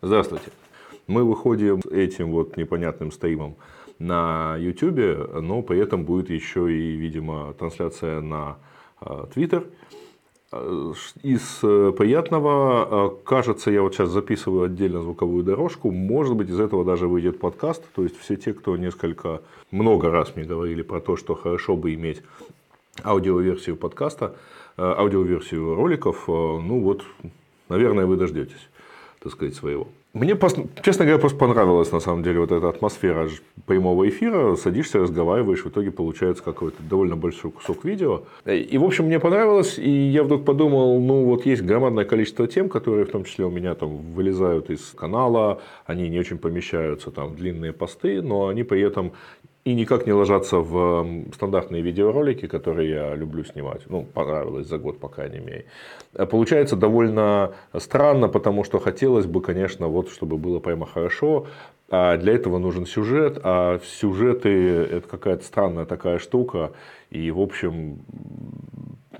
Здравствуйте. Мы выходим этим вот непонятным стримом на YouTube, но при этом будет еще и, видимо, трансляция на э, Twitter. Э, из э, приятного, кажется, я вот сейчас записываю отдельно звуковую дорожку, может быть, из этого даже выйдет подкаст. То есть, все те, кто несколько, много раз мне говорили про то, что хорошо бы иметь аудиоверсию подкаста, аудиоверсию роликов, ну вот, наверное, вы дождетесь так сказать, своего. Мне, честно говоря, просто понравилась на самом деле вот эта атмосфера прямого эфира. Садишься, разговариваешь, в итоге получается какой-то довольно большой кусок видео. И, в общем, мне понравилось, и я вдруг подумал, ну, вот есть громадное количество тем, которые в том числе у меня там вылезают из канала, они не очень помещаются там в длинные посты, но они при этом и никак не ложатся в стандартные видеоролики, которые я люблю снимать. Ну, понравилось за год, по крайней мере. Получается довольно странно, потому что хотелось бы, конечно, вот, чтобы было прямо хорошо. А для этого нужен сюжет, а сюжеты это какая-то странная такая штука. И, в общем,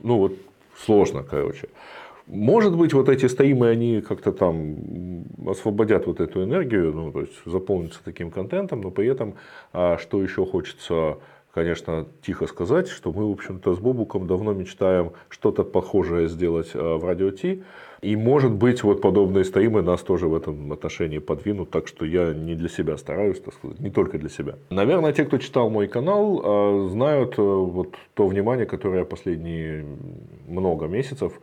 ну вот сложно, короче. Может быть, вот эти стримы, они как-то там освободят вот эту энергию, ну, то есть заполнятся таким контентом, но при этом, а, что еще хочется, конечно, тихо сказать, что мы, в общем-то, с Бобуком давно мечтаем что-то похожее сделать а, в Радио Ти. И, может быть, вот подобные стримы нас тоже в этом отношении подвинут, так что я не для себя стараюсь, так сказать, не только для себя. Наверное, те, кто читал мой канал, а, знают э, вот то внимание, которое я последние много месяцев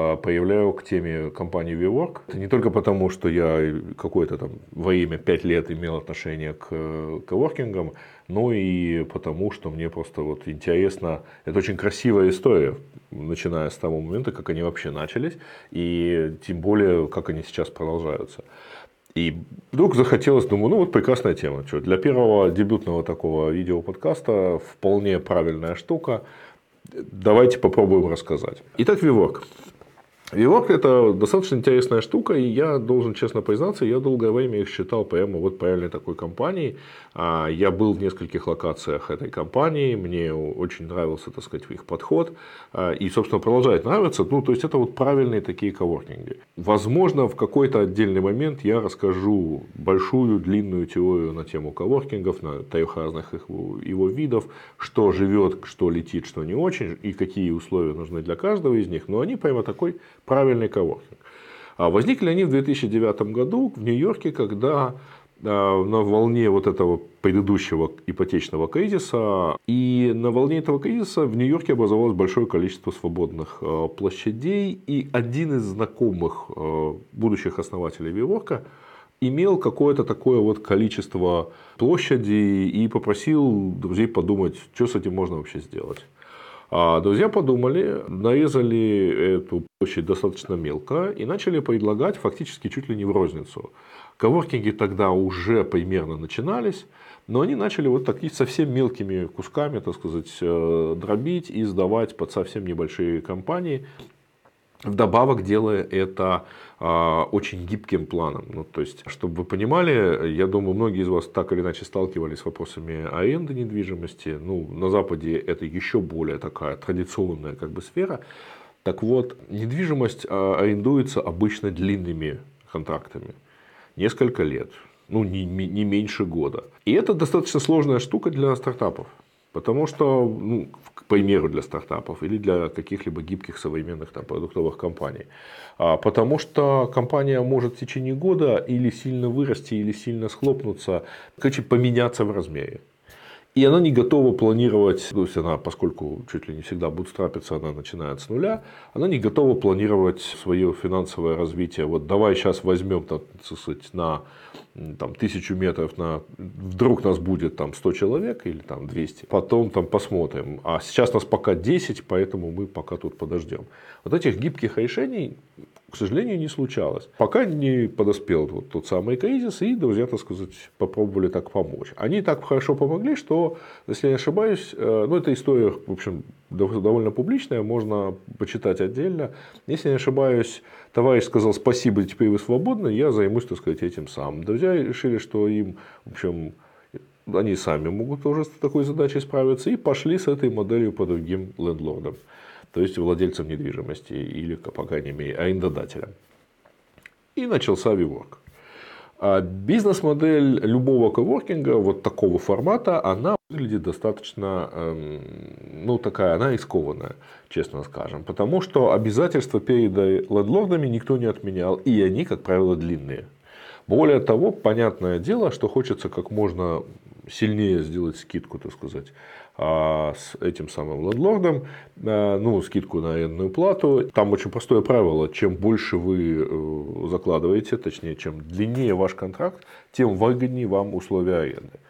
а, появляю к теме компании WeWork. Это не только потому, что я какое-то там во имя 5 лет имел отношение к коворкингам, но и потому, что мне просто вот интересно. Это очень красивая история, начиная с того момента, как они вообще начались, и тем более, как они сейчас продолжаются. И вдруг захотелось, думаю, ну вот прекрасная тема. Что, для первого дебютного такого видеоподкаста вполне правильная штука. Давайте попробуем рассказать. Итак, WeWork. Вивок это достаточно интересная штука, и я должен честно признаться, я долгое время их считал прямо вот правильной такой компанией. А, я был в нескольких локациях этой компании, мне очень нравился, так сказать, их подход, а, и, собственно, продолжает нравиться. Ну, то есть, это вот правильные такие коворкинги. Возможно, в какой-то отдельный момент я расскажу большую, длинную теорию на тему коворкингов, на трех разных его, его видов, что живет, что летит, что не очень, и какие условия нужны для каждого из них, но они прямо такой правильный коворкинг. А возникли они в 2009 году в Нью-Йорке, когда а, на волне вот этого предыдущего ипотечного кризиса. И на волне этого кризиса в Нью-Йорке образовалось большое количество свободных а, площадей. И один из знакомых будущих основателей Виворка имел какое-то такое вот количество площади и попросил друзей подумать, что с этим можно вообще сделать. А друзья подумали, нарезали эту площадь достаточно мелко и начали предлагать фактически чуть ли не в розницу. Коворкинги тогда уже примерно начинались, но они начали вот такие совсем мелкими кусками, так сказать, э, дробить и сдавать под совсем небольшие компании. Вдобавок делая это а, очень гибким планом. Ну, то есть, чтобы вы понимали, я думаю, многие из вас так или иначе сталкивались с вопросами аренды недвижимости. Ну, на Западе это еще более такая традиционная как бы, сфера. Так вот, недвижимость а, арендуется обычно длинными контрактами. Несколько лет, ну, не, не меньше года. И это достаточно сложная штука для стартапов. Потому что, ну, к примеру, для стартапов или для каких-либо гибких современных там, продуктовых компаний. А, потому что компания может в течение года или сильно вырасти, или сильно схлопнуться, короче, поменяться в размере. И она не готова планировать, то есть она, поскольку чуть ли не всегда будет страпиться, она начинает с нуля, она не готова планировать свое финансовое развитие. Вот давай сейчас возьмем так сказать, на там, тысячу метров, на, вдруг нас будет там 100 человек или там 200, потом там посмотрим. А сейчас нас пока 10, поэтому мы пока тут подождем. Вот этих гибких решений к сожалению, не случалось. Пока не подоспел вот тот самый кризис, и друзья, так сказать, попробовали так помочь. Они так хорошо помогли, что, если я не ошибаюсь, э, ну, эта история, в общем, довольно публичная, можно почитать отдельно. Если я не ошибаюсь, товарищ сказал, спасибо, теперь вы свободны, я займусь, так сказать, этим сам. Друзья решили, что им, в общем, они сами могут тоже с такой задачей справиться, и пошли с этой моделью по другим лендлордам то есть владельцем недвижимости или, по крайней мере, арендодателем. И начался виворк. А бизнес-модель любого коворкинга вот такого формата, она выглядит достаточно, эм, ну такая, она рискованная, честно скажем. Потому что обязательства перед лендлордами никто не отменял, и они, как правило, длинные. Более того, понятное дело, что хочется как можно сильнее сделать скидку, так сказать, а, с этим самым лендлордом, а, ну, скидку на арендную плату. Там очень простое правило, чем больше вы э, закладываете, точнее, чем длиннее ваш контракт, тем выгоднее вам условия аренды.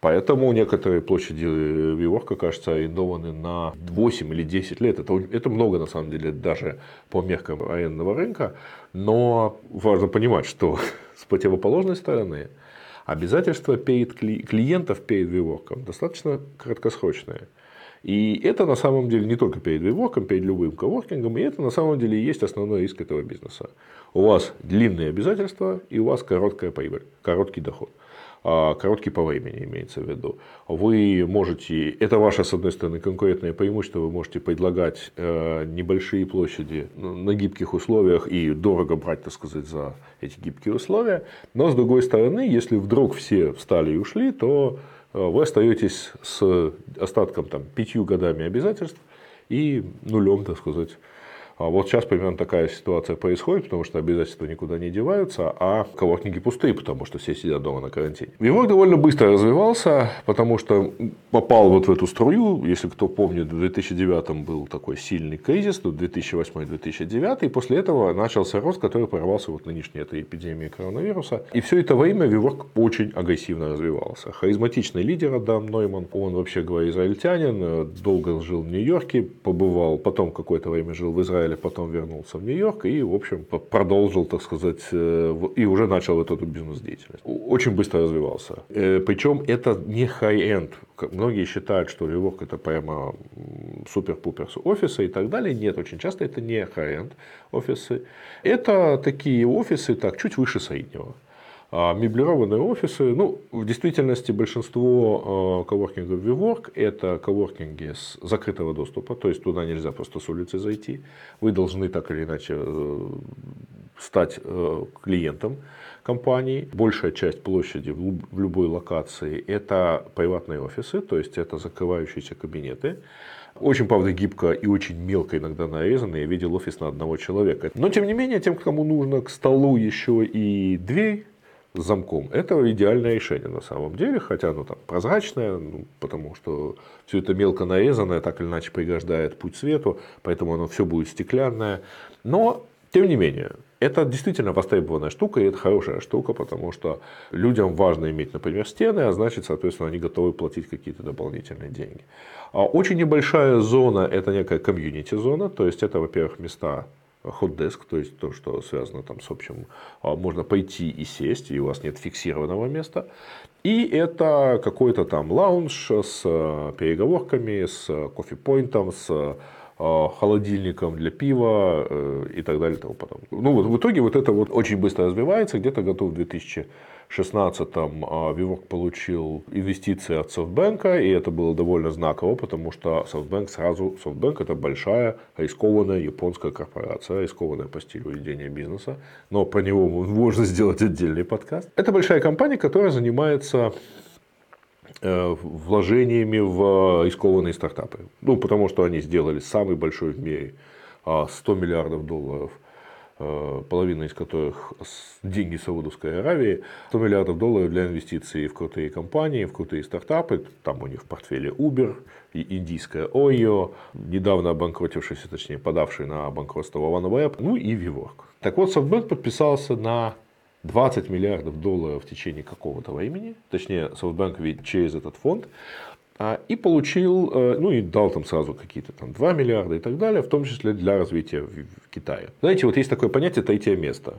Поэтому некоторые площади Виворка, кажется, арендованы на 8 или 10 лет. Это, это много, на самом деле, даже по меркам арендного рынка. Но важно понимать, что с противоположной стороны обязательства перед клиентов перед Виворком достаточно краткосрочные. И это на самом деле не только перед виворком, перед любым коворкингом, и это на самом деле и есть основной риск этого бизнеса. У вас длинные обязательства и у вас короткая прибыль, короткий доход. А, короткий по времени имеется в виду. Вы можете, это ваше, с одной стороны, конкурентное преимущество, вы можете предлагать э, небольшие площади на гибких условиях и дорого брать, так сказать, за эти гибкие условия. Но, с другой стороны, если вдруг все встали и ушли, то э, вы остаетесь с остатком там, пятью годами обязательств и нулем, так сказать, вот сейчас примерно такая ситуация происходит, потому что обязательства никуда не деваются, а коворкинги пустые, потому что все сидят дома на карантине. Вивок довольно быстро развивался, потому что попал вот в эту струю. Если кто помнит, в 2009 был такой сильный кризис, тут 2008-2009, и после этого начался рост, который прорвался вот нынешней этой эпидемии коронавируса. И все это время Виворк очень агрессивно развивался. Харизматичный лидер Адам Нойман, он вообще говоря израильтянин, долго жил в Нью-Йорке, побывал, потом какое-то время жил в Израиле, Израиля, потом вернулся в Нью-Йорк и, в общем, продолжил, так сказать, э, и уже начал вот эту бизнес-деятельность. Очень быстро развивался. Э, Причем это не high-end. Многие считают, что Нью-Йорк это прямо супер-пупер офисы и так далее. Нет, очень часто это не high-end офисы. Это такие офисы, так, чуть выше среднего. А меблированные офисы, ну, в действительности большинство э, коворкингов WeWork это коворкинги с закрытого доступа, то есть туда нельзя просто с улицы зайти. Вы должны так или иначе э, стать э, клиентом компании. Большая часть площади в любой локации это приватные офисы, то есть это закрывающиеся кабинеты. Очень, правда, гибко и очень мелко иногда нарезанные. Я видел офис на одного человека. Но, тем не менее, тем, кому нужно к столу еще и дверь, с замком. Это идеальное решение на самом деле, хотя оно там прозрачное, ну, потому что все это мелко нарезанное, так или иначе пригождает путь свету, поэтому оно все будет стеклянное. Но, тем не менее, это действительно востребованная штука, и это хорошая штука, потому что людям важно иметь, например, стены, а значит, соответственно, они готовы платить какие-то дополнительные деньги. А очень небольшая зона – это некая комьюнити-зона, то есть это, во-первых, места hot то есть то, что связано там с общим, а, можно пойти и сесть, и у вас нет фиксированного места. И это какой-то там лаунж с э, переговорками, с кофе-поинтом, с э, холодильником для пива э, и так далее и тому подобное. Ну вот в итоге вот это вот очень быстро развивается, где-то готов 2000 2016-м Вивок получил инвестиции от Софтбанка, и это было довольно знаково, потому что Софтбанк сразу, Софтбанк это большая рискованная японская корпорация, рискованная по стилю ведения бизнеса, но про него можно сделать отдельный подкаст. Это большая компания, которая занимается э, вложениями в рискованные стартапы. Ну, потому что они сделали самый большой в мире 100 а, миллиардов долларов – половина из которых деньги Саудовской Аравии, 100 миллиардов долларов для инвестиций в крутые компании, в крутые стартапы. Там у них в портфеле Uber, и индийская OYO, недавно обанкротившийся, точнее подавший на банкротство OneWeb, ну и WeWork. Так вот, SoftBank подписался на 20 миллиардов долларов в течение какого-то времени, точнее, SoftBank ведь через этот фонд, и получил, э, ну и дал там сразу какие-то там 2 миллиарда и так далее, в том числе для развития в Китае. Знаете, вот есть такое понятие третье место.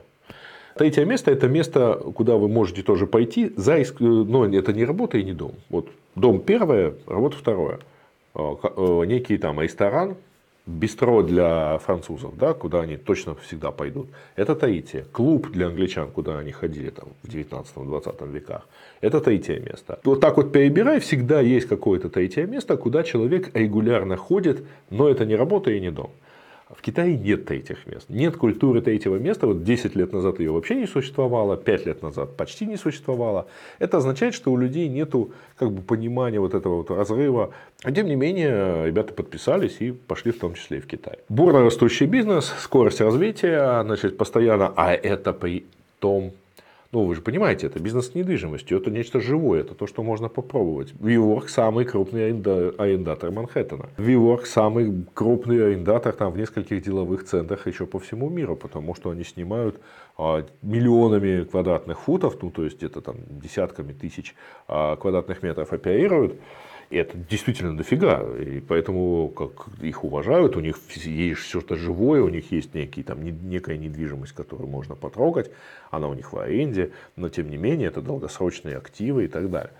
Третье место – это место, куда вы можете тоже пойти, за, но это не работа и не дом. Вот дом первое, работа второе. А, э, некий там ресторан, бистро для французов, да, куда они точно всегда пойдут, это Таития. Клуб для англичан, куда они ходили там, в 19-20 веках, это третье место. Вот так вот перебирай, всегда есть какое-то третье место, куда человек регулярно ходит, но это не работа и не дом. В Китае нет третьих мест. Нет культуры третьего места. Вот 10 лет назад ее вообще не существовало, 5 лет назад почти не существовало. Это означает, что у людей нет как бы, понимания вот этого вот разрыва. А тем не менее, ребята подписались и пошли в том числе и в Китай. Бурно растущий бизнес, скорость развития, значит, постоянно, а это при том, ну, вы же понимаете, это бизнес с недвижимостью, это нечто живое, это то, что можно попробовать. WeWork самый крупный арендатор Манхэттена. WeWork самый крупный арендатор там в нескольких деловых центрах еще по всему миру, потому что они снимают а, миллионами квадратных футов, ну, то есть где-то там десятками тысяч а, квадратных метров оперируют. И это действительно дофига. И поэтому как их уважают, у них есть что-то живое, у них есть некий, там, некая недвижимость, которую можно потрогать, она у них в аренде, но тем не менее это долгосрочные активы и так далее.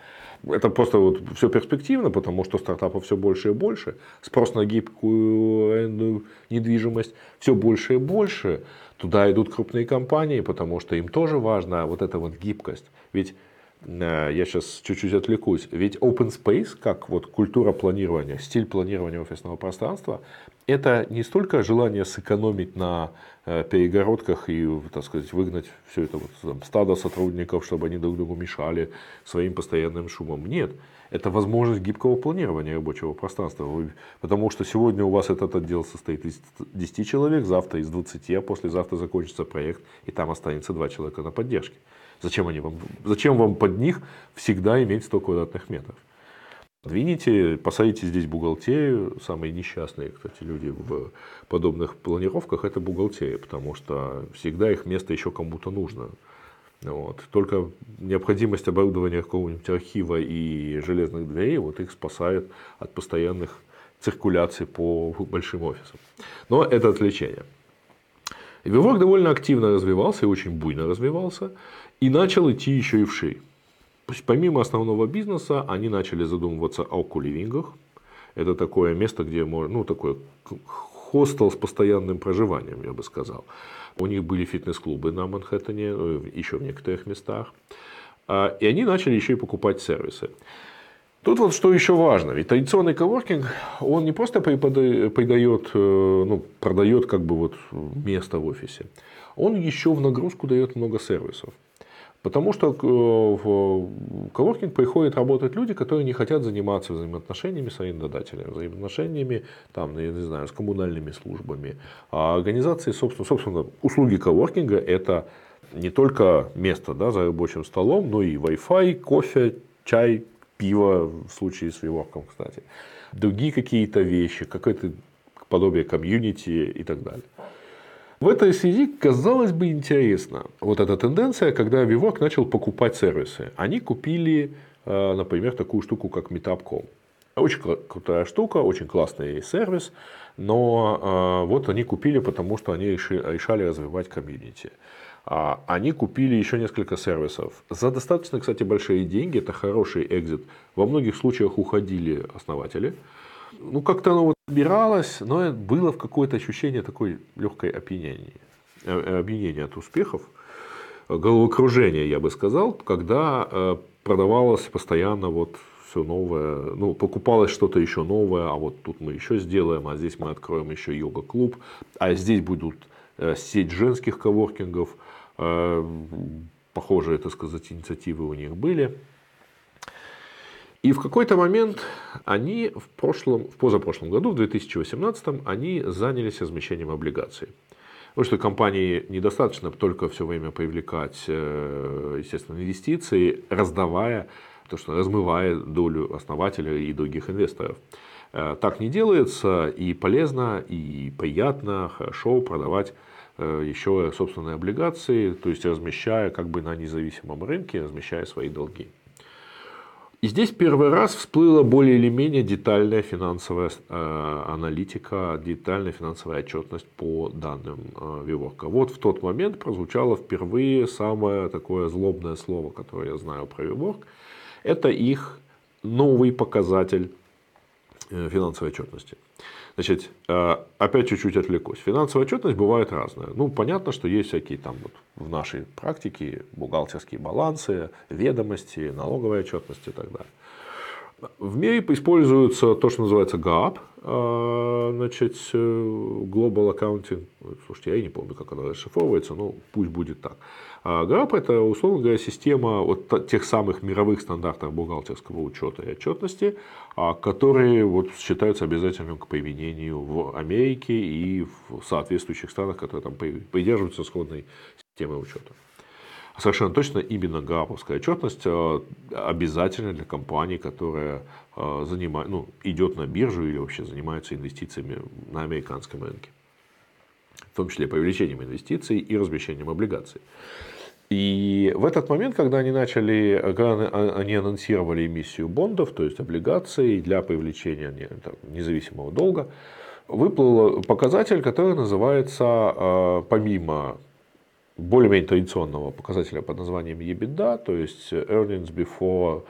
Это просто вот все перспективно, потому что стартапов все больше и больше, спрос на гибкую недвижимость все больше и больше. Туда идут крупные компании, потому что им тоже важна вот эта вот гибкость. Ведь я сейчас чуть-чуть отвлекусь. Ведь open space, как вот культура планирования, стиль планирования офисного пространства, это не столько желание сэкономить на э, перегородках и, так сказать, выгнать все это вот, там, стадо сотрудников, чтобы они друг другу мешали своим постоянным шумом. Нет, это возможность гибкого планирования рабочего пространства. Потому что сегодня у вас этот отдел состоит из 10 человек, завтра из 20, а послезавтра закончится проект, и там останется 2 человека на поддержке. Зачем, они вам, зачем вам под них всегда иметь 100 квадратных метров? Двините, посадите здесь бухгалтерию. Самые несчастные, кстати, люди в подобных планировках – это бухгалтерия, потому что всегда их место еще кому-то нужно. Вот. Только необходимость оборудования какого-нибудь архива и железных дверей вот их спасает от постоянных циркуляций по большим офисам. Но это отвлечение. И Вивок довольно активно развивался и очень буйно развивался. И начал идти еще и в шей. Помимо основного бизнеса, они начали задумываться о куливингах. Это такое место, где можно, ну, такой хостел с постоянным проживанием, я бы сказал. У них были фитнес-клубы на Манхэттене, э, еще в некоторых местах. А, и они начали еще и покупать сервисы. Тут вот что еще важно, ведь традиционный коворкинг, он не просто придает, э, ну, продает как бы вот место в офисе, он еще в нагрузку дает много сервисов. Потому что э, в коворкинг приходят работать люди, которые не хотят заниматься взаимоотношениями с арендодателями, взаимоотношениями там, я не знаю, с коммунальными службами. А организации, собственно, собственно, услуги коворкинга – это не только место да, за рабочим столом, но и Wi-Fi, кофе, чай, пиво в случае с WeWork, кстати. Другие какие-то вещи, какое-то подобие комьюнити и так далее. В этой связи, казалось бы, интересно. Вот эта тенденция, когда Vivok начал покупать сервисы. Они купили, э, например, такую штуку, как Meetup.com. Очень крутая штука, очень классный сервис, но э, вот они купили, потому что они решали развивать комьюнити. А, они купили еще несколько сервисов. За достаточно, кстати, большие деньги, это хороший экзит. Во многих случаях уходили основатели. Ну, как-то оно вот собиралось, но было в какое-то ощущение такой легкой опьянения, э, опьянения от успехов, головокружения, я бы сказал, когда э, продавалось постоянно вот все новое, ну, покупалось что-то еще новое, а вот тут мы еще сделаем, а здесь мы откроем еще йога-клуб, а здесь будут э, сеть женских коворкингов, похожие, так сказать, инициативы у них были. И в какой-то момент они в, прошлом, в позапрошлом году, в 2018, они занялись размещением облигаций. Потому что компании недостаточно только все время привлекать, э, естественно, инвестиции, раздавая, то, что размывая долю основателя и других инвесторов. Э, так не делается, и полезно, и приятно, хорошо продавать э, еще собственные облигации, то есть размещая как бы на независимом рынке, размещая свои долги. И здесь первый раз всплыла более или менее детальная финансовая э, аналитика, детальная финансовая отчетность по данным э, Виворка. Вот в тот момент прозвучало впервые самое такое злобное слово, которое я знаю про Виворк. Это их новый показатель э, финансовой отчетности. Значит, э, опять чуть-чуть отвлекусь. Финансовая отчетность бывает разная. Ну, понятно, что есть всякие там вот в нашей практике бухгалтерские балансы, ведомости, налоговая отчетность и так далее. В мире используется то, что называется GAP, а, значит, э, Global Accounting. Слушайте, я не помню, как она расшифровывается, но пусть будет так. А GAP – это, условно говоря, система вот тех самых мировых стандартов бухгалтерского учета и отчетности, а, которые вот считаются обязательным к применению в Америке и в соответствующих странах, которые там придерживаются сходной системы учета. Совершенно точно именно гаповская отчетность э, обязательна для компании, которая занимает, ну, идет на биржу или вообще занимается инвестициями на американском рынке. В том числе привлечением инвестиций и размещением облигаций. И в этот момент, когда они начали, когда они анонсировали эмиссию бондов, то есть облигаций для привлечения независимого долга, выплыл показатель, который называется, э, помимо более-менее традиционного показателя под названием EBITDA, то есть earnings before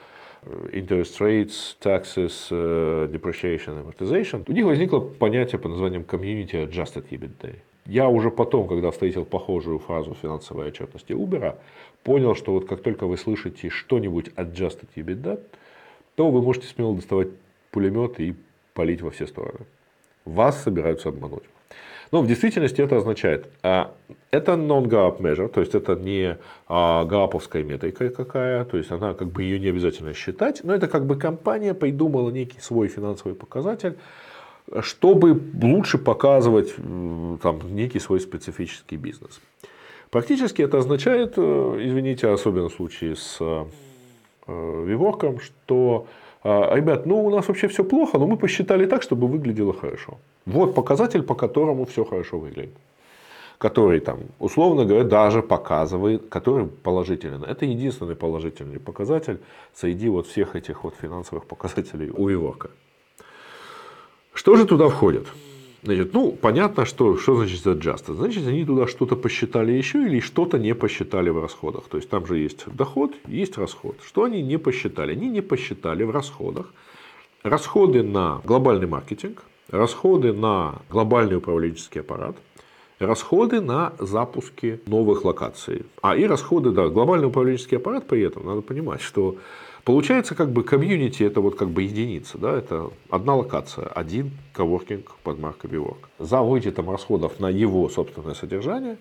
interest rates, taxes, depreciation, amortization, у них возникло понятие под названием community adjusted EBITDA. Я уже потом, когда встретил похожую фразу финансовой отчетности Uber, понял, что вот как только вы слышите что-нибудь adjusted EBITDA, то вы можете смело доставать пулемет и палить во все стороны. Вас собираются обмануть. Но в действительности это означает, а, это non-GAP measure, то есть это не гаповская метрика какая, то есть она как бы ее не обязательно считать, но это как бы компания придумала некий свой финансовый показатель, чтобы лучше показывать там, некий свой специфический бизнес. Практически это означает, э, извините, особенно в случае с Виворком, э, что а, ребят, ну у нас вообще все плохо, но мы посчитали так, чтобы выглядело хорошо. Вот показатель, по которому все хорошо выглядит. Который там, условно говоря, даже показывает, который положительный. Это единственный положительный показатель среди вот всех этих вот финансовых показателей у Иворка. Что же туда входит? Значит, ну, понятно, что, что значит adjusted. Значит, они туда что-то посчитали еще или что-то не посчитали в расходах. То есть, там же есть доход, есть расход. Что они не посчитали? Они не посчитали в расходах расходы на глобальный маркетинг, расходы на глобальный управленческий аппарат, расходы на запуски новых локаций. А и расходы, да, глобальный управленческий аппарат при этом, надо понимать, что Получается, как бы комьюнити это вот как бы единица, да, это одна локация, один коворкинг под маркой Биворк. За вычетом расходов на его собственное содержание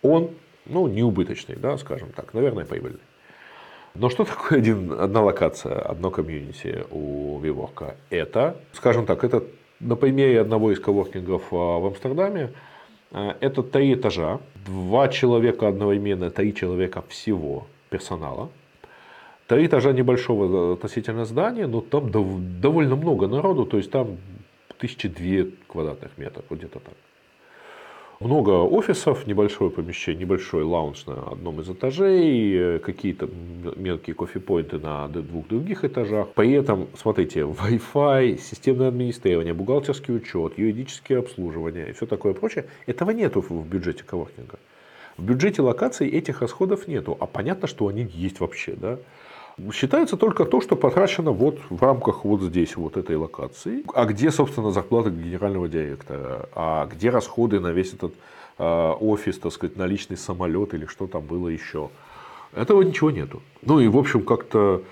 он, ну, не убыточный, да, скажем так, наверное, прибыльный. Но что такое один, одна локация, одно комьюнити у Виворка? Это, скажем так, это на примере одного из коворкингов а, в Амстердаме, а, это три этажа, два человека одновременно, три человека всего персонала – Три этажа небольшого э, относительно здания, но там довольно много народу, то есть там тысячи две квадратных метров, вот где-то так. Много офисов, небольшое помещение, небольшой лаунж на одном из этажей, э, какие-то мелкие кофе-поинты на двух других этажах. При этом, смотрите, Wi-Fi, системное администрирование, бухгалтерский учет, юридическое обслуживание и все такое прочее. Этого нету в бюджете коворкинга. В бюджете локаций этих расходов нету, а понятно, что они есть вообще. Да? Считается только то, что потрачено вот в рамках вот здесь, вот этой локации. А где, собственно, зарплата генерального директора? А где расходы на весь этот э, офис, так сказать, на личный самолет или что там было еще? Этого ничего нету. Ну и, в общем, как-то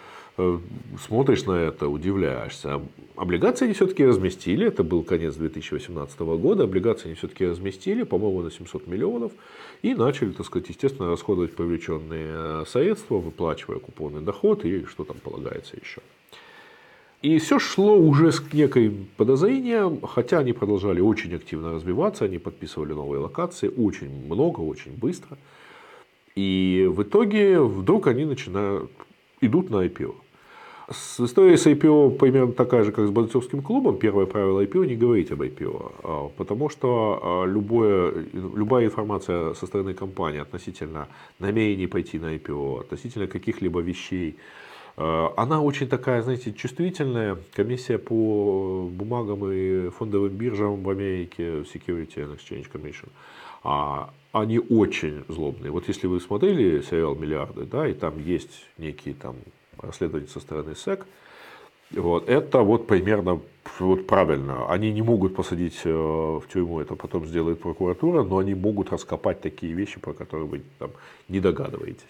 смотришь на это, удивляешься. Облигации они все-таки разместили, это был конец 2018 года, облигации они все-таки разместили, по-моему, на 700 миллионов, и начали, так сказать, естественно, расходовать привлеченные э, средства, выплачивая купонный доход и что там полагается еще. И все шло уже с некой подозрением, хотя они продолжали очень активно развиваться, они подписывали новые локации очень много, очень быстро. И в итоге вдруг они начинают, идут на IPO. С историей с IPO примерно такая же, как с бойцовским клубом. Первое правило IPO – не говорить об IPO. А, потому что а, любое, любая информация со стороны компании относительно намерений пойти на IPO, относительно каких-либо вещей, а, она очень такая, знаете, чувствительная. Комиссия по бумагам и фондовым биржам в Америке, Security and Exchange Commission, они очень злобные. Вот если вы смотрели сериал «Миллиарды», да, и там есть некие там расследование со стороны СЭК. Вот, это вот примерно вот правильно. Они не могут посадить э, в тюрьму, это потом сделает прокуратура, но они могут раскопать такие вещи, про которые вы там не догадываетесь.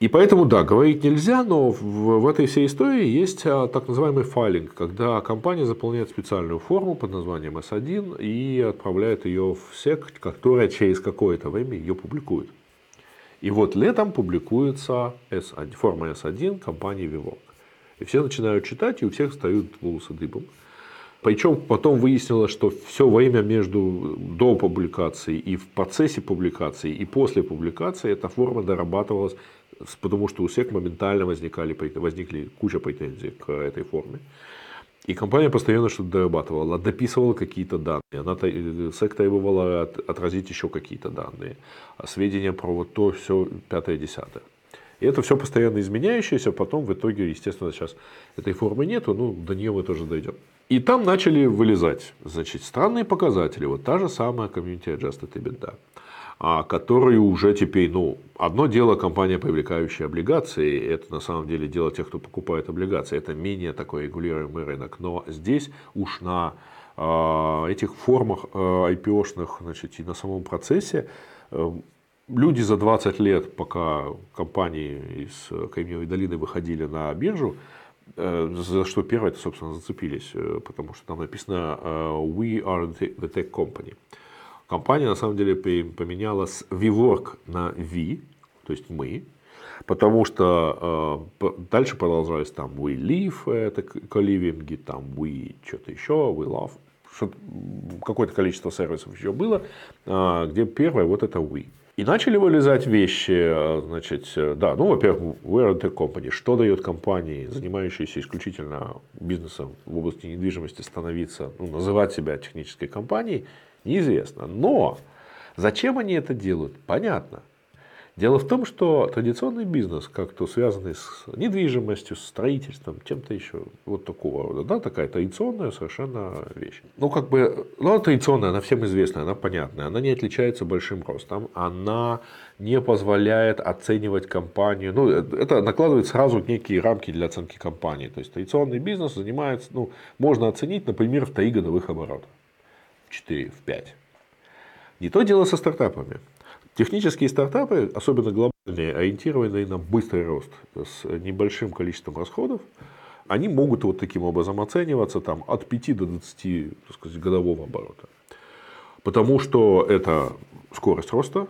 И поэтому, да, говорить нельзя, но в, в этой всей истории есть а, так называемый файлинг, когда компания заполняет специальную форму под названием S1 и отправляет ее в SEC, которая через какое-то время ее публикует. И вот летом публикуется S1, форма S1 компании Vivork. И все начинают читать, и у всех встают волосы дыбом. Причем потом выяснилось, что все время между до публикации и в процессе публикации и после публикации эта форма дорабатывалась, потому что у всех моментально возникали, возникли куча претензий к этой форме. И компания постоянно что-то дорабатывала, дописывала какие-то данные, она SEC требовала отразить еще какие-то данные, сведения про вот то, все, пятое-десятое. И это все постоянно изменяющееся, потом в итоге, естественно, сейчас этой формы нету, ну, до нее мы тоже дойдем. И там начали вылезать, значит, странные показатели. Вот та же самая Community Adjusted EBITDA, а, которые уже теперь, ну, одно дело компания, привлекающая облигации, это на самом деле дело тех, кто покупает облигации, это менее такой регулируемый рынок. Но здесь уж на э, этих формах IPO-шных, значит, и на самом процессе э, люди за 20 лет, пока компании из Кремниевой долины выходили на биржу, э, за что первое, собственно, зацепились, э, потому что там написано э, «We are the tech company». Компания, на самом деле, поменяла с WeWork на We, то есть «мы», потому что дальше продолжались там «We live», это коливинги, там «We» что-то еще, «We love», какое-то количество сервисов еще было, где первое вот это «We». И начали вылезать вещи, э, значит, э, да, ну, во-первых, where the company, что дает компании, занимающейся исключительно бизнесом в области недвижимости, становиться, ну, называть себя технической компанией, неизвестно. Но зачем они это делают, понятно. Дело в том, что традиционный бизнес, как-то связанный с недвижимостью, с строительством, чем-то еще вот такого рода, да, такая традиционная совершенно вещь. Ну, как бы, ну, она традиционная, она всем известная, она понятная, она не отличается большим ростом, она не позволяет оценивать компанию, ну, это накладывает сразу некие рамки для оценки компании. То есть, традиционный бизнес занимается, ну, можно оценить, например, в 3 годовых оборота, в 4, в 5. Не то дело со стартапами. Технические стартапы, особенно глобальные, ориентированные на быстрый рост с небольшим количеством расходов, они могут вот таким образом оцениваться там, от 5 до 20 так сказать, годового оборота. Потому что это скорость роста,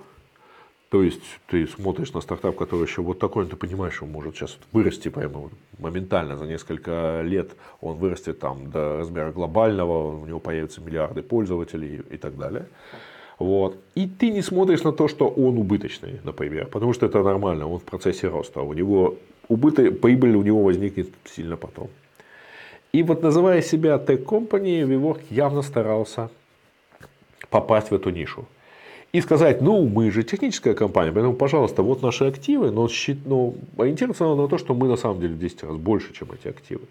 то есть ты смотришь на стартап, который еще вот такой, ты понимаешь, он может сейчас вырасти прямо моментально за несколько лет, он вырастет там до размера глобального, у него появятся миллиарды пользователей и так далее. Вот. И ты не смотришь на то, что он убыточный, например, потому что это нормально, он в процессе роста. У него убыток, прибыль у него возникнет сильно потом. И вот называя себя tech company, WeWork явно старался попасть в эту нишу. И сказать, ну, мы же техническая компания, поэтому, пожалуйста, вот наши активы, но, но ориентироваться надо на то, что мы на самом деле в 10 раз больше, чем эти активы.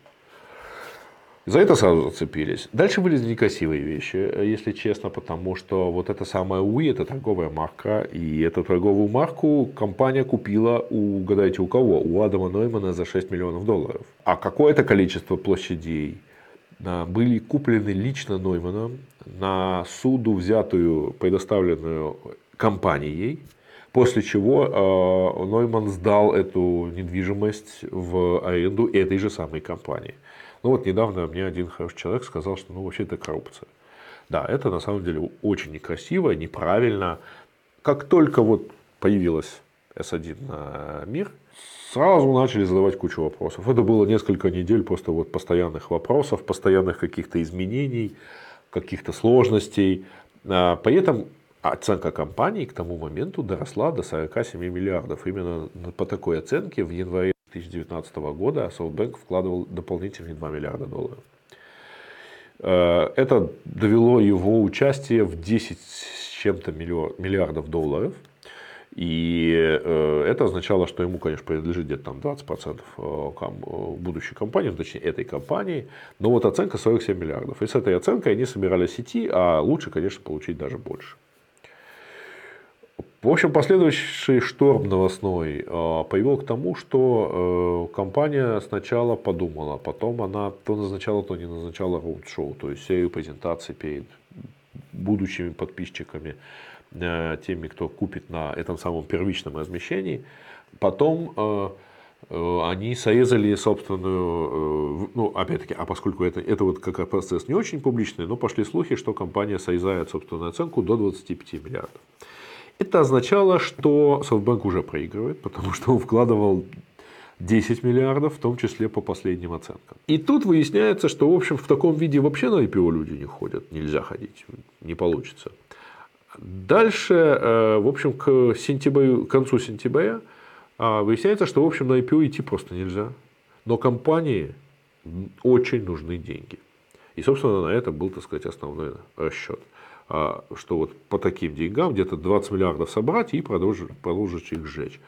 За это сразу зацепились. Дальше были некрасивые вещи, если честно, потому что вот эта самая УИ, это торговая марка, и эту торговую марку компания купила у, угадайте, у кого? У Адама Ноймана за 6 миллионов долларов. А какое-то количество площадей были куплены лично Нойманом на суду, взятую, предоставленную компанией, после чего э, Нойман сдал эту недвижимость в аренду этой же самой компании. Ну вот недавно мне один хороший человек сказал, что ну вообще это коррупция. Да, это на самом деле очень некрасиво, неправильно. Как только вот появилась S1 на мир, сразу начали задавать кучу вопросов. Это было несколько недель просто вот постоянных вопросов, постоянных каких-то изменений, каких-то сложностей. А, при этом оценка компании к тому моменту доросла до 47 миллиардов. Именно по такой оценке в январе 2019 года SoftBank вкладывал дополнительные 2 миллиарда долларов. Э, это довело его участие в 10 с чем-то миллиардов долларов. И э, это означало, что ему, конечно, принадлежит где-то там 20% э, будущей компании, ну, точнее этой компании. Но вот оценка 47 миллиардов. И с этой оценкой они собирались идти, а лучше, конечно, получить даже больше. В общем, последующий шторм новостной привел к тому, что э, компания сначала подумала, потом она то назначала, то не назначала роуд-шоу, то есть серию презентаций перед будущими подписчиками. Э, теми, кто купит на этом самом первичном размещении. Потом э, они срезали собственную, ну, опять-таки, а поскольку это, это вот как процесс не очень публичный, но пошли слухи, что компания срезает собственную оценку до 25 миллиардов. Это означало, что SoftBank уже проигрывает, потому что он вкладывал 10 миллиардов, в том числе по последним оценкам. И тут выясняется, что в общем в таком виде вообще на IPO люди не ходят, нельзя ходить, не получится. Дальше, э, в общем, к, сентябрю, к концу сентября а, выясняется, что в общем на IPO идти просто нельзя. Но компании очень нужны деньги. И, собственно, на это был, так сказать, основной расчет. А, что вот по таким деньгам где-то 20 миллиардов собрать и продолжить, продолжить их сжечь.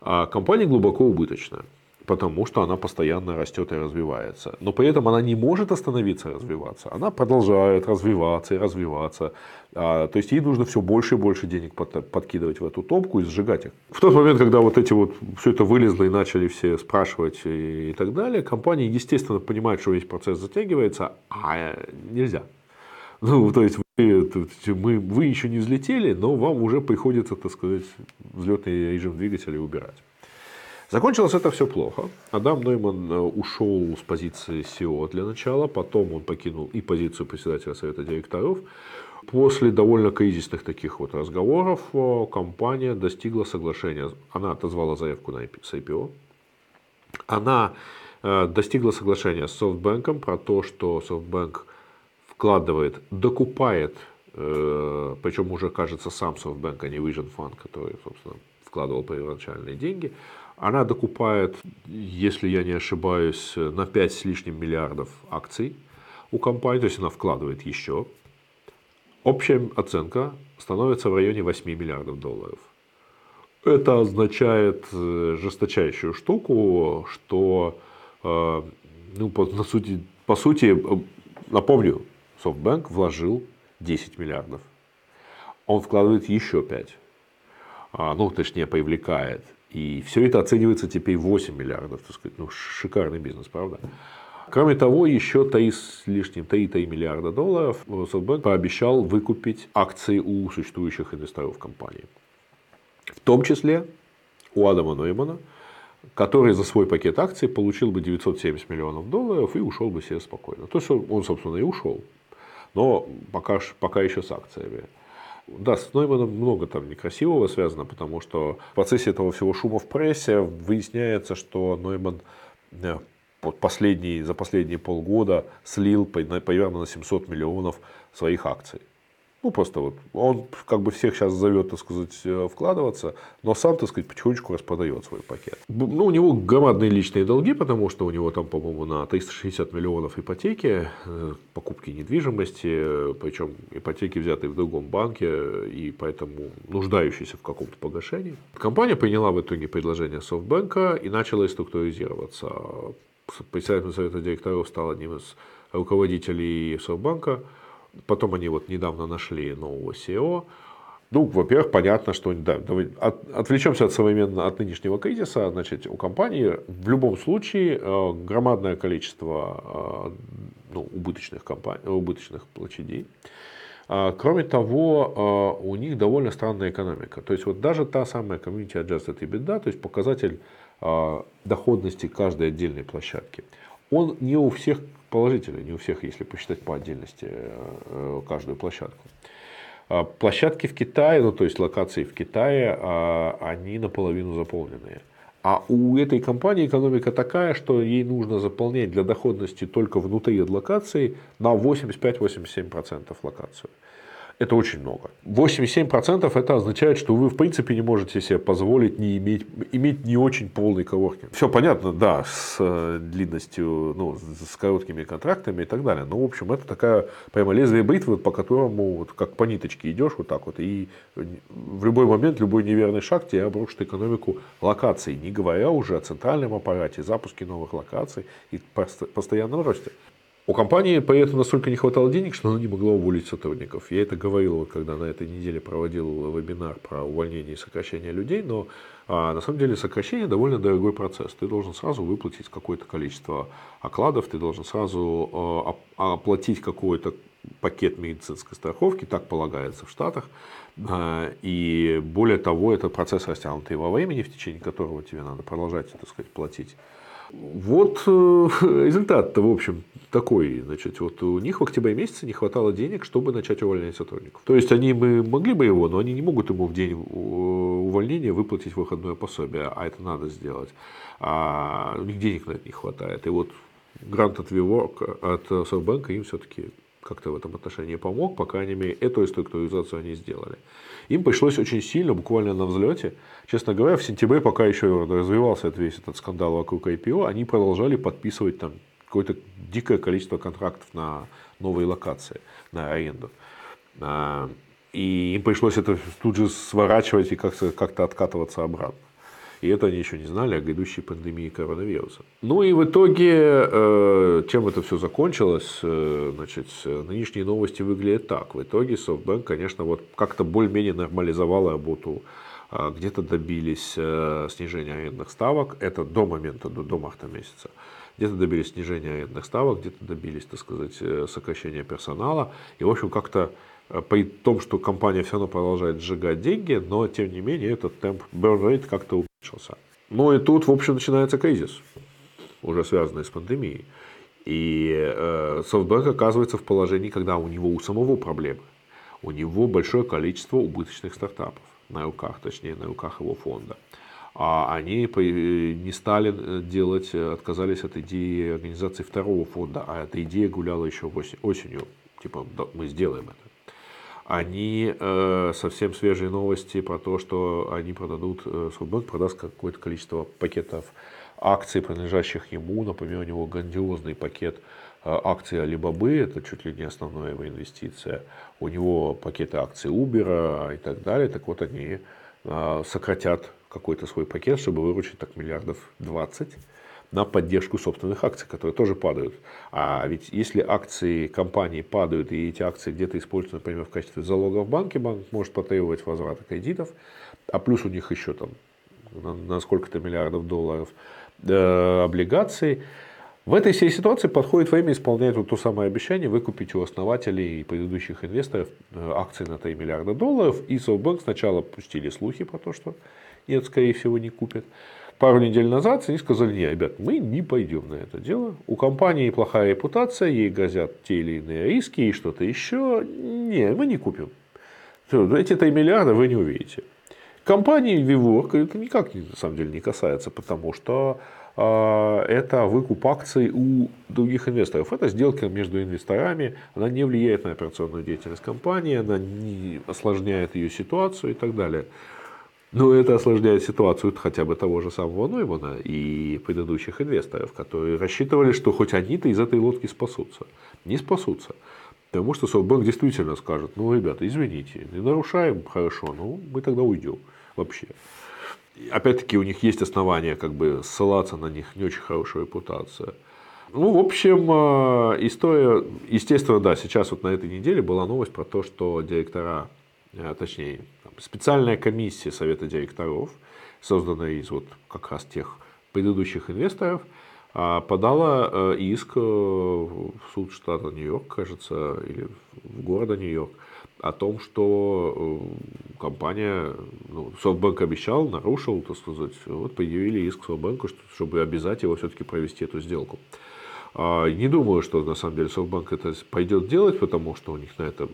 А компания глубоко убыточная потому что она постоянно растет и развивается. Но при этом она не может остановиться развиваться. Она продолжает развиваться и развиваться. А, то есть ей нужно все больше и больше денег под, подкидывать в эту топку и сжигать их. В тот момент, когда вот эти вот все это вылезло и начали все спрашивать и, так далее, компания, естественно, понимает, что весь процесс затягивается, а нельзя. Ну, то есть мы, вы еще не взлетели, но вам уже приходится, так сказать, взлетный режим двигателя убирать. Закончилось это все плохо. Адам Нойман э, ушел с позиции SEO для начала, потом он покинул и позицию председателя совета директоров. После довольно кризисных таких вот разговоров э, компания достигла соглашения. Она отозвала заявку на IPO. Она э, достигла соглашения с SoftBank про то, что SoftBank вкладывает, докупает, причем уже кажется сам SoftBank, а не Vision Fund, который, собственно, вкладывал первоначальные деньги, она докупает, если я не ошибаюсь, на 5 с лишним миллиардов акций у компании, то есть она вкладывает еще. Общая оценка становится в районе 8 миллиардов долларов. Это означает э, жесточайшую штуку, что, э, ну, по, на сути, по сути, э, напомню, SoftBank вложил 10 миллиардов. Он вкладывает еще 5. А, ну, точнее, привлекает и все это оценивается теперь 8 миллиардов. Так сказать. Ну, шикарный бизнес, правда? Кроме того, еще 3 с лишним 3-3 миллиарда долларов SoftBank пообещал выкупить акции у существующих инвесторов компании. В том числе у Адама Ноймана, который за свой пакет акций получил бы 970 миллионов долларов и ушел бы себе спокойно. То есть он, собственно, и ушел. Но пока, пока еще с акциями. Да, с Нойманом много там некрасивого связано, потому что в процессе этого всего шума в прессе выясняется, что Нойман э, последний, за последние полгода слил примерно на 700 миллионов своих акций. Ну, просто вот он как бы всех сейчас зовет, так сказать, э, вкладываться, но сам, так сказать, потихонечку распродает свой пакет. Ну, у него громадные личные долги, потому что у него там, по-моему, на 360 миллионов ипотеки, э, покупки недвижимости, причем ипотеки взятые в другом банке и поэтому нуждающиеся в каком-то погашении. Компания приняла в итоге предложение SoftBank и начала структуризироваться. Председатель совета директоров стал одним из руководителей SoftBank. Потом они вот недавно нашли нового SEO. Ну, во-первых, понятно, что да, отвлечемся от современного, от нынешнего кризиса. Значит, у компании в любом случае э, громадное количество э, ну, убыточных, компаний, убыточных площадей. А, кроме того, э, у них довольно странная экономика. То есть, вот даже та самая Community Adjusted EBITDA, то есть показатель доходности каждой отдельной площадки, он не у всех положительный, не у всех, если посчитать по отдельности э, каждую площадку. А площадки в Китае, ну то есть локации в Китае, а, они наполовину заполненные. А у этой компании экономика такая, что ей нужно заполнять для доходности только внутри локации на 85-87% локацию. Это очень много. 87% это означает, что вы в принципе не можете себе позволить не иметь, иметь не очень полный коворкинг. Все понятно, да, с э, длинностью, ну, с короткими контрактами и так далее. Но, в общем, это такая прямо лезвие бритвы, по которому вот, как по ниточке идешь вот так вот. И в любой момент, любой неверный шаг тебе обрушит экономику локаций, не говоря уже о центральном аппарате, запуске новых локаций и постоянном росте. У компании поэтому настолько не хватало денег, что она не могла уволить сотрудников. Я это говорил, вот, когда на этой неделе проводил вебинар про увольнение и сокращение людей, но а, на самом деле сокращение довольно дорогой процесс. Ты должен сразу выплатить какое-то количество окладов, ты должен сразу а, оплатить какой-то пакет медицинской страховки, так полагается в Штатах. А, и более того, это процесс растянутый во времени, в течение которого тебе надо продолжать, так сказать, платить вот э, результат-то, в общем, такой. Значит, вот у них в октябре месяце не хватало денег, чтобы начать увольнять сотрудников. То есть они бы могли бы его, но они не могут ему в день увольнения выплатить выходное пособие, а это надо сделать. А у них денег на это не хватает. И вот грант от WeWork, от SoftBank им все-таки как-то в этом отношении помог, по крайней мере, эту реструктуризацию они сделали. Им пришлось очень сильно, буквально на взлете. Честно говоря, в сентябре, пока еще развивался весь этот скандал вокруг IPO, они продолжали подписывать там какое-то дикое количество контрактов на новые локации, на аренду. А, и им пришлось это тут же сворачивать и как-то как откатываться обратно. И это они еще не знали о грядущей пандемии коронавируса. Ну и в итоге, э, чем это все закончилось, э, значит, нынешние новости выглядят так. В итоге SoftBank, конечно, вот как-то более-менее нормализовала работу а, где-то добились э, снижения арендных ставок, это до момента, до, до марта месяца. Где-то добились снижения арендных ставок, где-то добились, так сказать, сокращения персонала. И, в общем, как-то Э, при том, что компания все равно продолжает сжигать деньги, но тем не менее этот темп burn rate как-то уменьшился. Ну и тут, в общем, начинается кризис, уже связанный с пандемией. И э, SoftBank оказывается в положении, когда у него у самого проблемы. У него большое количество убыточных стартапов на руках, точнее на руках его фонда. А они не стали э, делать, отказались от идеи организации второго фонда, а эта идея гуляла еще осенью. Типа, мы сделаем это они э, совсем свежие новости про то, что они продадут, э, Свобод продаст какое-то количество пакетов акций, принадлежащих ему. Например, у него грандиозный пакет э, акций Alibaba, это чуть ли не основная его инвестиция. У него пакеты акций Uber и так далее. Так вот, они э, сократят какой-то свой пакет, чтобы выручить так миллиардов 20 на поддержку собственных акций, которые тоже падают. А ведь если акции компании падают, и эти акции где-то используются, например, в качестве залога в банке, банк может потребовать возврата кредитов, а плюс у них еще там на, сколько-то миллиардов долларов э, облигаций, в этой всей ситуации подходит время исполнять вот то самое обещание выкупить у основателей и предыдущих инвесторов э, акции на 3 миллиарда долларов. И SoftBank сначала пустили слухи про то, что нет, скорее всего, не купят пару недель назад они сказали, не, ребят, мы не пойдем на это дело. У компании плохая репутация, ей грозят те или иные риски и что-то еще. Не, мы не купим. Эти 3 миллиарда вы не увидите. Компании WeWork это никак на самом деле не касается, потому что э, это выкуп акций у других инвесторов. Это сделка между инвесторами, она не влияет на операционную деятельность компании, она не осложняет ее ситуацию и так далее. Но это осложняет ситуацию хотя бы того же самого Ноймана и предыдущих инвесторов, которые рассчитывали, что хоть они-то из этой лодки спасутся. Не спасутся. Потому что SoftBank действительно скажет, ну, ребята, извините, не нарушаем, хорошо, ну, мы тогда уйдем вообще. Опять-таки, у них есть основания как бы ссылаться на них, не очень хорошая репутация. Ну, в общем, э, история, естественно, да, сейчас вот на этой неделе была новость про то, что директора, точнее, специальная комиссия совета директоров, созданная из вот как раз тех предыдущих инвесторов, а, подала э, иск э, в суд штата Нью-Йорк, кажется, или в города Нью-Йорк, о том, что э, компания, ну, SoftBank обещал, нарушил, так сказать, вот предъявили иск SoftBank, чтобы обязать его все-таки провести эту сделку. А, не думаю, что на самом деле SoftBank это пойдет делать, потому что у них на это,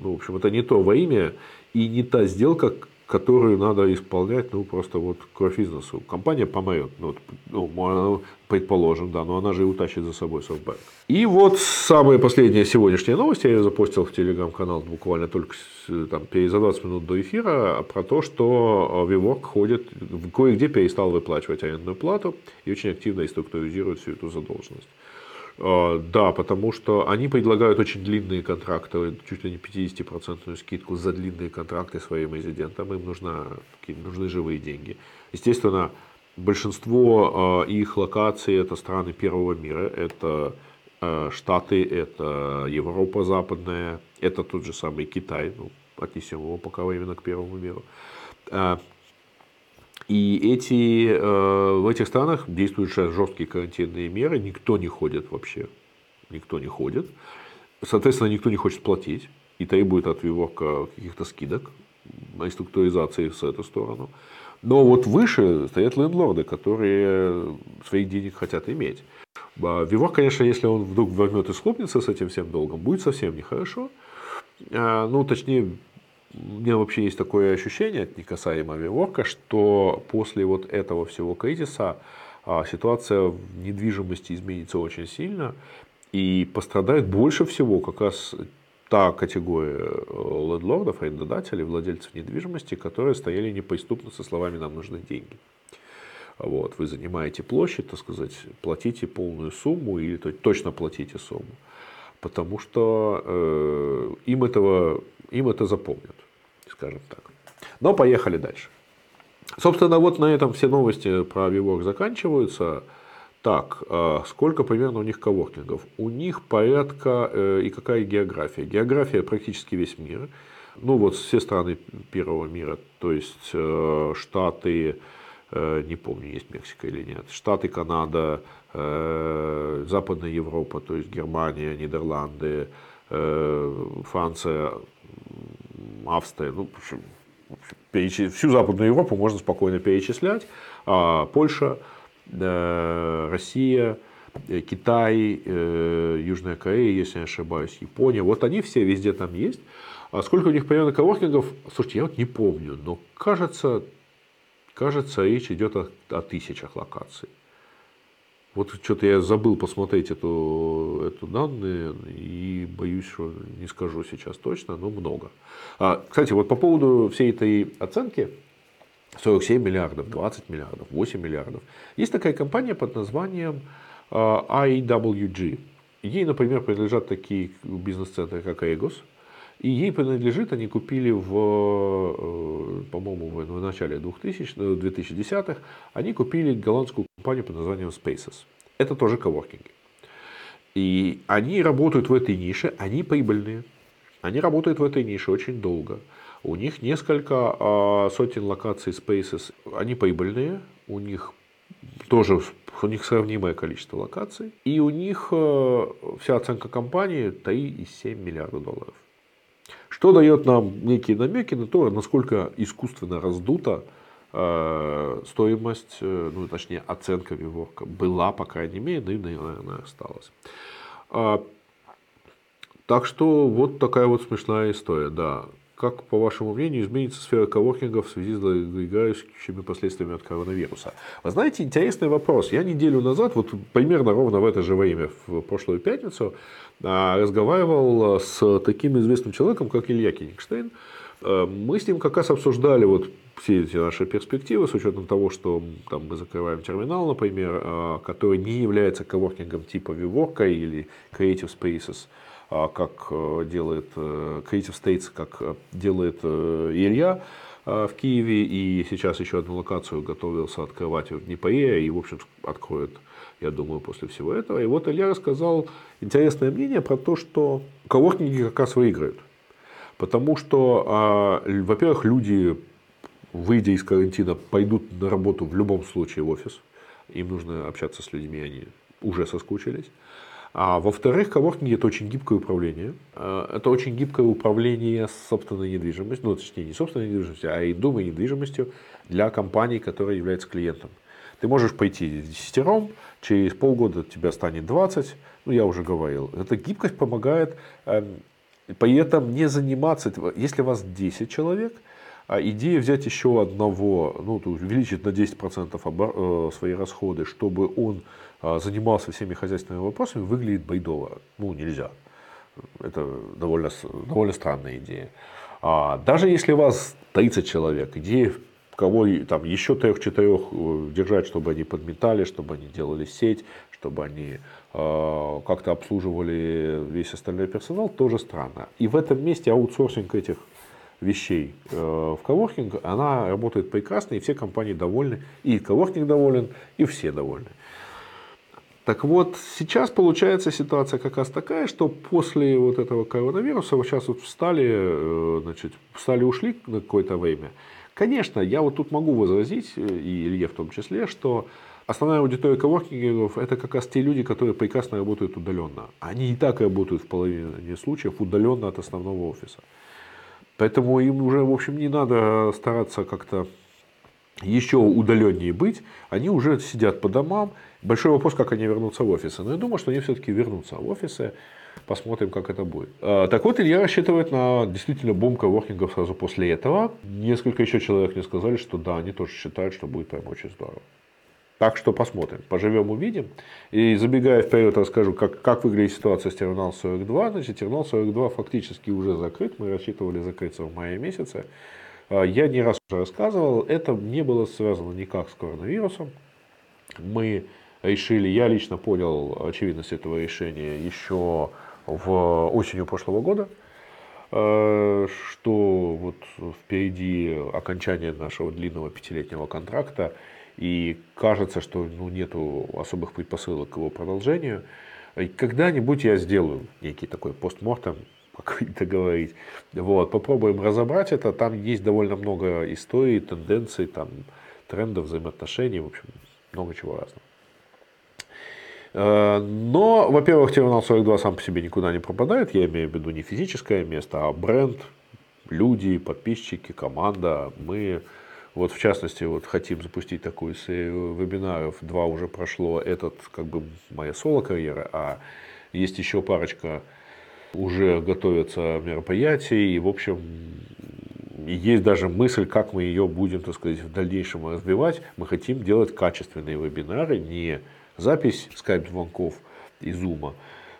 ну, в общем, это не то во имя и не та сделка, которую надо исполнять, ну, просто вот кровь из носу. Компания помоет, ну, ну, предположим, да, но она же и утащит за собой SoftBank. И вот самая последняя сегодняшняя новость, я запустил в телеграм-канал буквально только там, за 20 минут до эфира, про то, что WeWork ходит, кое-где перестал выплачивать арендную плату и очень активно структуризирует всю эту задолженность. А, да, потому что они предлагают очень длинные контракты, чуть ли не 50% скидку за длинные контракты своим резидентам. Им нужна, нужны живые деньги. Естественно, большинство а, их локаций это страны первого мира. Это э, Штаты, это Европа западная, это тот же самый Китай, ну, отнесем его пока именно к первому миру. Э, и эти, в этих странах действуют сейчас жесткие карантинные меры, никто не ходит вообще, никто не ходит. Соответственно, никто не хочет платить и требует от Виворка каких-то скидок, реструктуризации в эту сторону. Но вот выше стоят лендлорды, которые своих денег хотят иметь. Вивор, конечно, если он вдруг возьмет и схлопнется с этим всем долгом, будет совсем нехорошо. А, ну, точнее, у меня вообще есть такое ощущение, не касаемо Виворка, что после вот этого всего кризиса а, ситуация в недвижимости изменится очень сильно. И пострадает больше всего как раз та категория э, лендлордов, арендодателей, владельцев недвижимости, которые стояли неприступно со словами «нам нужны деньги». Вот, вы занимаете площадь, так сказать, платите полную сумму или точно платите сумму, потому что э, им, этого, им это запомнят, скажем так. Но поехали дальше. Собственно, вот на этом все новости про Виворк заканчиваются. Так, а сколько примерно у них коворкингов? У них порядка э, и какая география? География практически весь мир. Ну вот все страны первого мира, то есть э, Штаты, э, не помню, есть Мексика или нет, Штаты, Канада, Западная Европа, то есть Германия, Нидерланды, Франция, Австрия, ну, в общем, всю Западную Европу можно спокойно перечислять, а Польша, Россия, э, Китай, э, Южная Корея, если не ошибаюсь, Япония. Вот они все везде там есть. А сколько у них примерно коворкингов? Слушайте, я вот не помню, но кажется, кажется речь идет о, о тысячах локаций. Вот что-то я забыл посмотреть эту, эту данные и боюсь, что не скажу сейчас точно, но много. А, кстати, вот по поводу всей этой оценки, 47 миллиардов, 20 миллиардов, 8 миллиардов. Есть такая компания под названием а, IWG. Ей, например, принадлежат такие бизнес-центры, как Эгос. И ей принадлежит, они купили в, э, по-моему, в начале 2000, 2010-х, они купили голландскую компанию под названием Spaces. Это тоже коворкинги. И они работают в этой нише, они прибыльные. Они работают в этой нише очень долго. У них несколько а, сотен локаций Spaces, они прибыльные, у них тоже у них сравнимое количество локаций, и у них э, вся оценка компании 3,7 миллиарда долларов. Что дает нам некие намеки на то, насколько искусственно раздута э, стоимость, э, ну точнее оценка Виворка была, по крайней мере, ну и, наверное, осталась. А, так что вот такая вот смешная история, да. Как, по вашему мнению, изменится сфера коворкинга в связи с долгоиграющими последствиями от коронавируса? Вы знаете, интересный вопрос. Я неделю назад, вот примерно ровно в это же время, в прошлую пятницу, а, разговаривал с таким известным человеком, как Илья Кенигштейн. А, мы с ним как раз обсуждали вот все эти наши перспективы с учетом того, что там, мы закрываем терминал, например, а, который не является коворкингом типа Vivorka или Creative Spaces – как э, делает э, Creative States, как э, делает Илья в Киеве, и сейчас еще одну локацию готовился открывать в Днепре, и, в общем, откроет, я думаю, после всего этого. И вот Илья рассказал интересное мнение про то, что коворкинги как раз выиграют. Потому что, а, во-первых, люди, выйдя из карантина, пойдут на работу в любом случае в офис. Им нужно общаться с людьми, они уже соскучились. А во-вторых, коворкинг – это очень гибкое управление. А, это очень гибкое управление собственной недвижимостью, ну, точнее, не собственной недвижимостью, а и дома недвижимостью для компании, которая является клиентом. Ты можешь пойти десятером, через полгода тебя станет 20, ну, я уже говорил. Эта гибкость помогает э, при этом не заниматься, если у вас 10 человек, а идея взять еще одного, ну, увеличить на 10% обор- э, свои расходы, чтобы он а, занимался всеми хозяйственными вопросами, выглядит байдово. Ну, нельзя. Это довольно, довольно странная идея. А даже если у вас 30 человек, идея кого там еще трех-четырех э, держать, чтобы они подметали, чтобы они делали сеть, чтобы они э, как-то обслуживали весь остальной персонал, тоже странно. И в этом месте аутсорсинг этих вещей э, в коворкинг, она работает прекрасно, и все компании довольны, и коворкинг доволен, и все довольны. Так вот, сейчас получается ситуация как раз такая, что после вот этого коронавируса вот сейчас вот встали, э, значит, встали, ушли на какое-то время. Конечно, я вот тут могу возразить, э, и Илье в том числе, что основная аудитория коворкингов это как раз те люди, которые прекрасно работают удаленно. Они и так работают в половине случаев удаленно от основного офиса. Поэтому им уже, в общем, не надо стараться как-то еще удаленнее быть, они уже сидят по домам. Большой вопрос, как они вернутся в офисы. Но я думаю, что они все-таки вернутся в офисы. Посмотрим, как это будет. А, так вот, Илья рассчитывает на действительно бум коворкингов сразу после этого. Несколько еще человек мне сказали, что да, они тоже считают, что будет прям очень здорово. Так что посмотрим, поживем, увидим. И забегая вперед, расскажу, как, как выглядит ситуация с терминалом 42. Значит, терминал 42 фактически уже закрыт. Мы рассчитывали закрыться в мае месяце. А, я не раз уже рассказывал, это не было связано никак с коронавирусом. Мы решили, я лично понял очевидность этого решения еще в осенью прошлого года, а, что вот впереди окончание нашего длинного пятилетнего контракта, и кажется, что ну, нету особых предпосылок к его продолжению. Когда-нибудь я сделаю некий такой постмортем как-то говорить. Вот, попробуем разобрать это. Там есть довольно много историй, тенденций, там, трендов, взаимоотношений, в общем, много чего разного. Э, но, во-первых, терминал 42 сам по себе никуда не пропадает. Я имею в виду не физическое место, а бренд, люди, подписчики, команда. Мы, вот в частности, вот хотим запустить такую серию вебинаров. Два уже прошло. Этот как бы моя соло-карьера, а есть еще парочка уже готовятся мероприятия, и, в общем, есть даже мысль, как мы ее будем, так сказать, в дальнейшем развивать. Мы хотим делать качественные вебинары, не запись скайп-звонков и зума,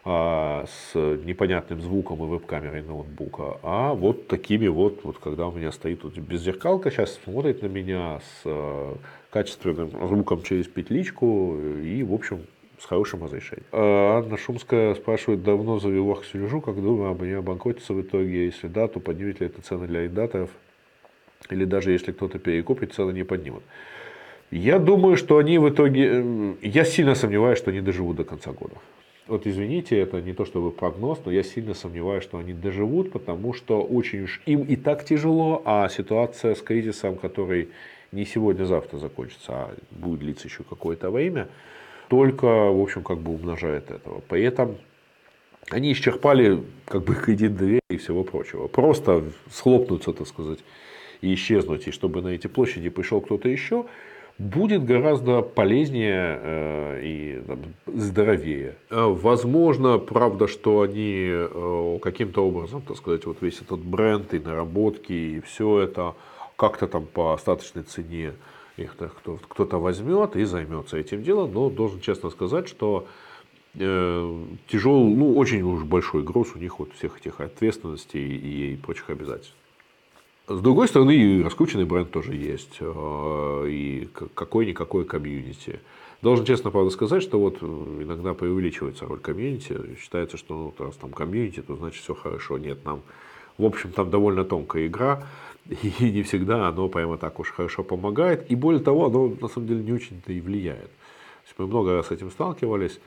с непонятным звуком и веб-камерой ноутбука, а вот такими вот, вот когда у меня стоит вот беззеркалка, сейчас смотрит на меня с э, качественным звуком через петличку и, в общем, с хорошим разрешением. А Анна Шумская спрашивает, давно за Вилох слежу, как думаю, об не обанкротится в итоге, если да, то поднимет ли это цены для арендаторов, или даже если кто-то перекупит, цены не поднимут. Я думаю, что они в итоге, э, я сильно сомневаюсь, что они доживут до конца года. Вот извините, это не то чтобы прогноз, но я сильно сомневаюсь, что они доживут, потому что очень уж им и так тяжело, а ситуация с кризисом, который не сегодня-завтра закончится, а будет длиться еще какое-то время, только, в общем, как бы умножает этого. Поэтому они исчерпали как бы кредит доверия и всего прочего. Просто схлопнуться, так сказать, и исчезнуть, и чтобы на эти площади пришел кто-то еще, будет гораздо полезнее э, и там, здоровее. Э, возможно, правда, что они э, каким-то образом, так сказать, вот весь этот бренд и наработки, и все это как-то там по остаточной цене их кто-то возьмет и займется этим делом, но должен честно сказать, что э, тяжелый, ну, очень уж большой груз у них вот всех этих ответственностей и прочих обязательств. С другой стороны, и раскрученный бренд тоже есть, э, и какой-никакой комьюнити. Должен честно, правда, сказать, что вот иногда преувеличивается роль комьюнити. Считается, что ну, раз там комьюнити, то значит все хорошо. Нет, нам, в общем, там довольно тонкая игра и не всегда оно прямо так уж хорошо помогает. И более того, оно на самом деле не очень-то и влияет. То есть мы много раз с этим сталкивались.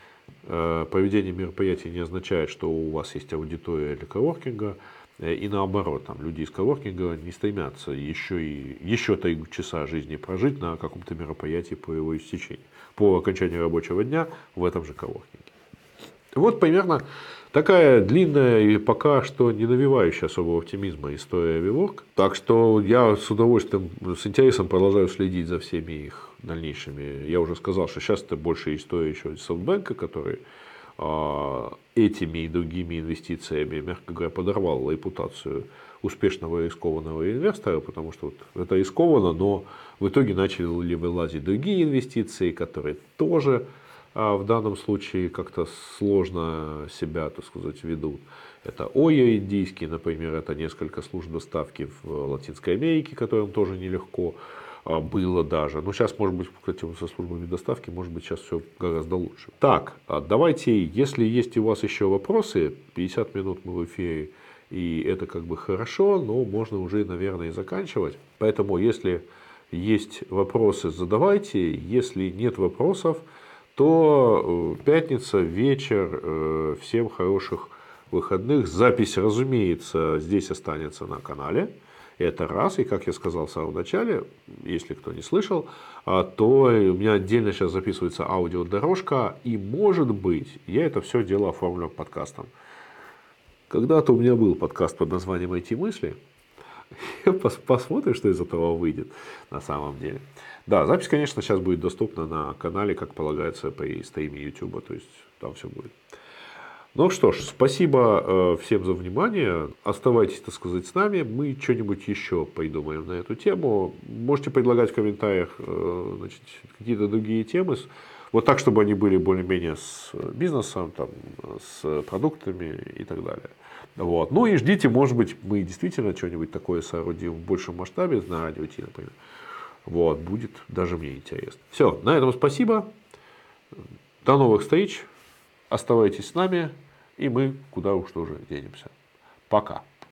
Э, проведение мероприятий не означает, что у вас есть аудитория для коворкинга. Э, и наоборот, там люди из коворкинга не стремятся еще, и, еще три часа жизни прожить на каком-то мероприятии по его истечению, по окончанию рабочего дня в этом же коворкинге. Вот примерно Такая длинная и пока что не навевающая особого оптимизма история Виворк. Так что я с удовольствием, с интересом продолжаю следить за всеми их дальнейшими. Я уже сказал, что сейчас это больше история еще из Софтбанка, который этими и другими инвестициями, мягко говоря, подорвал репутацию успешного рискованного инвестора, потому что вот это рискованно, но в итоге начали вылазить другие инвестиции, которые тоже а в данном случае как-то сложно себя, так сказать, ведут. Это ОЯ индийский, например, это несколько служб доставки в Латинской Америке, которым тоже нелегко а, было даже. Но сейчас, может быть, кстати, со службами доставки, может быть, сейчас все гораздо лучше. Так, а давайте, если есть у вас еще вопросы, 50 минут мы в эфире, и это как бы хорошо, но можно уже, наверное, и заканчивать. Поэтому, если есть вопросы, задавайте. Если нет вопросов, то э, пятница, вечер, э, всем хороших выходных. Запись, разумеется, здесь останется на канале. Это раз. И, как я сказал в самом начале, если кто не слышал, а, то у меня отдельно сейчас записывается аудиодорожка. И, может быть, я это все дело оформлю подкастом. Когда-то у меня был подкаст под названием «Эти мысли». Посмотрим, что из этого выйдет на самом деле. Да, запись, конечно, сейчас будет доступна на канале, как полагается, при стриме YouTube. То есть там все будет. Ну что ж, спасибо э, всем за внимание. Оставайтесь, так сказать, с нами. Мы что-нибудь еще придумаем на эту тему. Можете предлагать в комментариях э, значит, какие-то другие темы. Вот так, чтобы они были более-менее с бизнесом, там, с продуктами и так далее. Вот. Ну и ждите, может быть, мы действительно что-нибудь такое соорудим в большем масштабе на радио например. Вот, будет даже мне интересно. Все, на этом спасибо. До новых встреч. Оставайтесь с нами. И мы куда уж тоже денемся. Пока.